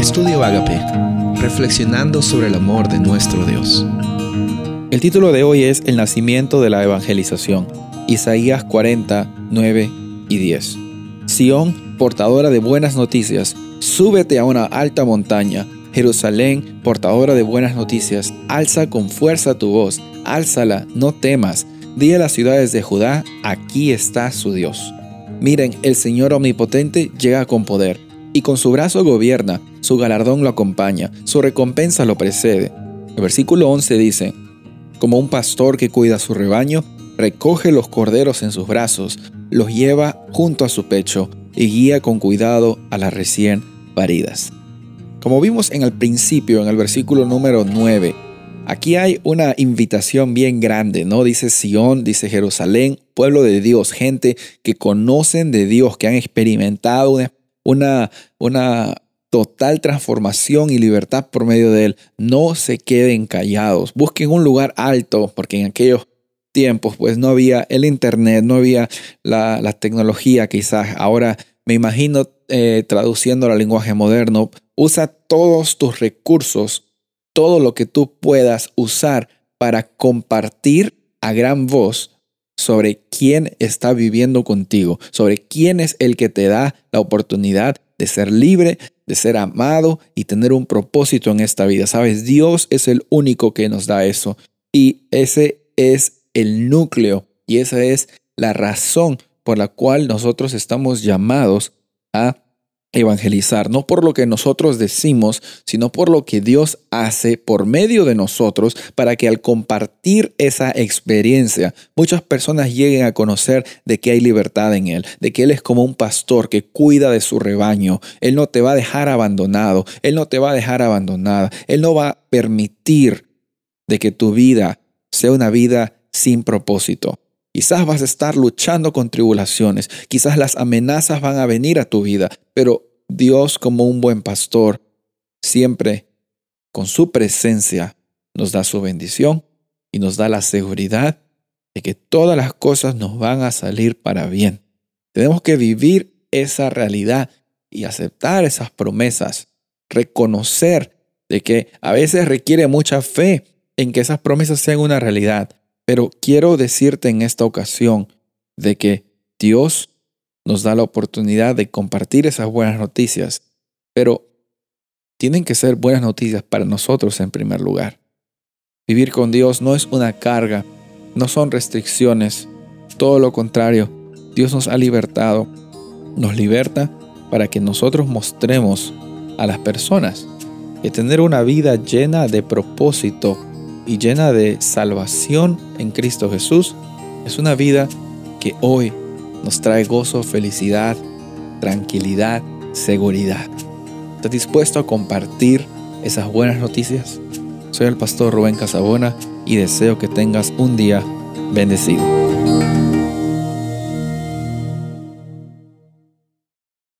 Estudio Agape, reflexionando sobre el amor de nuestro Dios. El título de hoy es El nacimiento de la evangelización, Isaías 40, 9 y 10. Sión, portadora de buenas noticias, súbete a una alta montaña. Jerusalén, portadora de buenas noticias, alza con fuerza tu voz, álzala, no temas. Di a las ciudades de Judá, aquí está su Dios. Miren, el Señor omnipotente llega con poder, y con su brazo gobierna, su galardón lo acompaña, su recompensa lo precede. El versículo 11 dice, Como un pastor que cuida su rebaño, recoge los corderos en sus brazos, los lleva junto a su pecho y guía con cuidado a las recién paridas. Como vimos en el principio, en el versículo número 9, aquí hay una invitación bien grande, ¿no? Dice Sión, dice Jerusalén, pueblo de Dios, gente que conocen de Dios, que han experimentado una, una, total transformación y libertad por medio de Él. No se queden callados, busquen un lugar alto, porque en aquellos tiempos pues no había el Internet, no había la, la tecnología quizás. Ahora me imagino eh, traduciendo al lenguaje moderno, usa todos tus recursos, todo lo que tú puedas usar para compartir a gran voz sobre quién está viviendo contigo, sobre quién es el que te da la oportunidad de ser libre, de ser amado y tener un propósito en esta vida. Sabes, Dios es el único que nos da eso. Y ese es el núcleo y esa es la razón por la cual nosotros estamos llamados a evangelizar, no por lo que nosotros decimos, sino por lo que Dios hace por medio de nosotros para que al compartir esa experiencia muchas personas lleguen a conocer de que hay libertad en Él, de que Él es como un pastor que cuida de su rebaño, Él no te va a dejar abandonado, Él no te va a dejar abandonada, Él no va a permitir de que tu vida sea una vida sin propósito. Quizás vas a estar luchando con tribulaciones, quizás las amenazas van a venir a tu vida, pero Dios como un buen pastor siempre con su presencia nos da su bendición y nos da la seguridad de que todas las cosas nos van a salir para bien. Tenemos que vivir esa realidad y aceptar esas promesas, reconocer de que a veces requiere mucha fe en que esas promesas sean una realidad, pero quiero decirte en esta ocasión de que Dios nos da la oportunidad de compartir esas buenas noticias, pero tienen que ser buenas noticias para nosotros en primer lugar. Vivir con Dios no es una carga, no son restricciones, todo lo contrario, Dios nos ha libertado, nos liberta para que nosotros mostremos a las personas que tener una vida llena de propósito y llena de salvación en Cristo Jesús, es una vida que hoy nos trae gozo, felicidad, tranquilidad, seguridad. ¿Estás dispuesto a compartir esas buenas noticias? Soy el pastor Rubén Casabona y deseo que tengas un día bendecido.